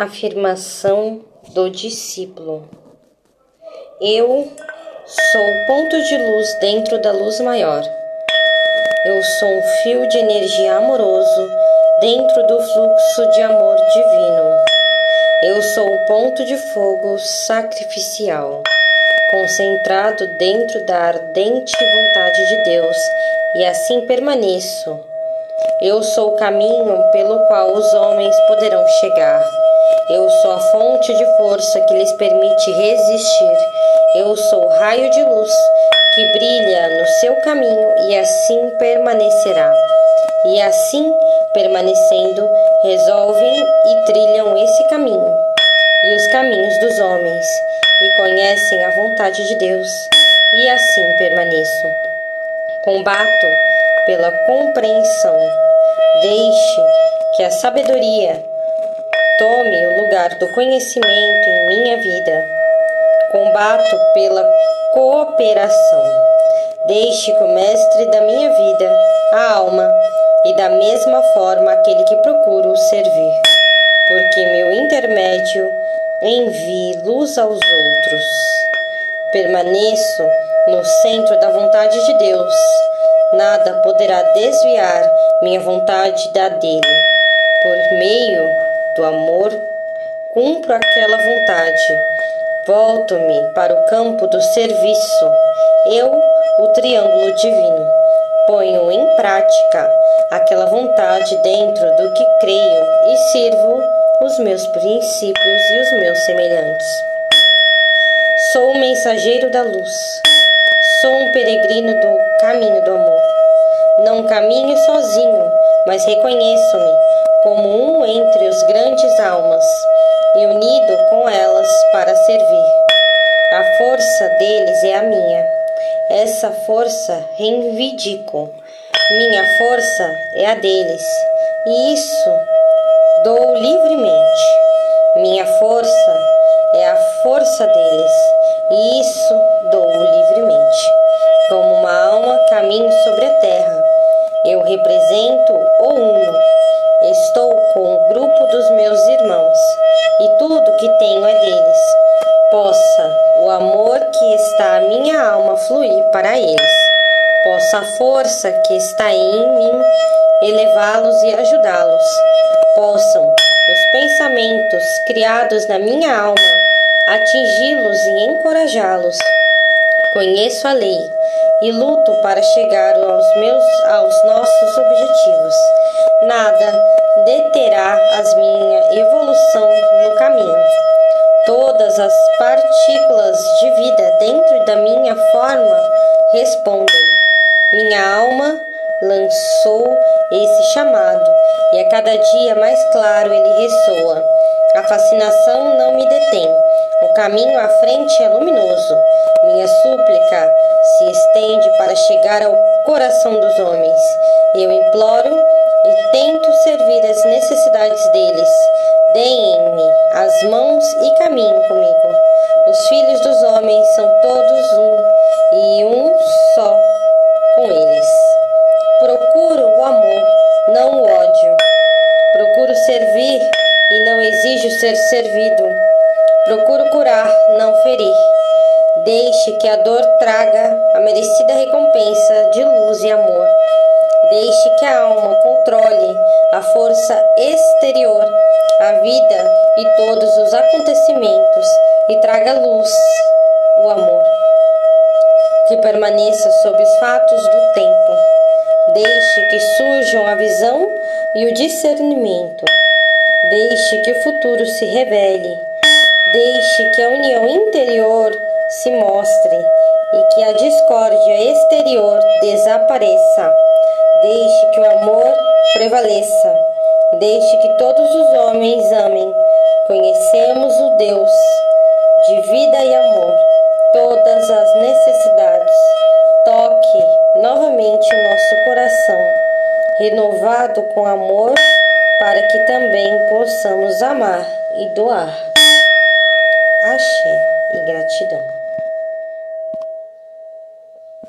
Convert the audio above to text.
Afirmação do discípulo: Eu sou ponto de luz dentro da luz maior. Eu sou um fio de energia amoroso dentro do fluxo de amor divino. Eu sou um ponto de fogo sacrificial, concentrado dentro da ardente vontade de Deus, e assim permaneço. Eu sou o caminho pelo qual os homens poderão chegar. Eu sou a fonte de força que lhes permite resistir. Eu sou o raio de luz que brilha no seu caminho e assim permanecerá. E assim, permanecendo, resolvem e trilham esse caminho e os caminhos dos homens e conhecem a vontade de Deus, e assim permaneço. Combato pela compreensão. Deixe que a sabedoria Tome o lugar do conhecimento em minha vida. Combato pela cooperação. Deixe que o mestre da minha vida, a alma, e da mesma forma aquele que procuro servir, porque meu intermédio envie luz aos outros. Permaneço no centro da vontade de Deus. Nada poderá desviar minha vontade da dele. Por meio do amor, cumpro aquela vontade. Volto-me para o campo do serviço. Eu, o triângulo divino, ponho em prática aquela vontade dentro do que creio e sirvo os meus princípios e os meus semelhantes. Sou o mensageiro da luz. Sou um peregrino do caminho do amor. Não caminho sozinho, mas reconheço-me como um entre os grandes almas e unido com elas para servir. A força deles é a minha. Essa força reivindico. Minha força é a deles, e isso dou livremente. Minha força é a força deles, e isso dou livremente. Como uma alma caminho sobre a terra, eu represento o amor que está a minha alma fluir para eles. Possa a força que está em mim elevá-los e ajudá-los. Possam os pensamentos criados na minha alma atingi-los e encorajá-los. Conheço a lei e luto para chegar aos meus aos nossos objetivos. Nada deterá as minha evolução no caminho. Forma respondem. Minha alma lançou esse chamado e a cada dia mais claro ele ressoa. A fascinação não me detém. O caminho à frente é luminoso. Minha súplica se estende para chegar ao coração dos homens. Eu imploro e tento servir as necessidades deles. Deem-me as mãos e caminhem comigo. Os filhos dos homens são todos e um só com eles. Procuro o amor, não o ódio. Procuro servir e não exijo ser servido. Procuro curar, não ferir. Deixe que a dor traga a merecida recompensa de luz e amor. Deixe que a alma controle a força exterior, a vida e todos os acontecimentos e traga luz, o amor. Que permaneça sob os fatos do tempo. Deixe que surjam a visão e o discernimento. Deixe que o futuro se revele. Deixe que a união interior se mostre e que a discórdia exterior desapareça. Deixe que o amor prevaleça. Deixe que todos os homens amem. Conhecemos o Deus o nosso coração, renovado com amor, para que também possamos amar e doar. Axé e gratidão.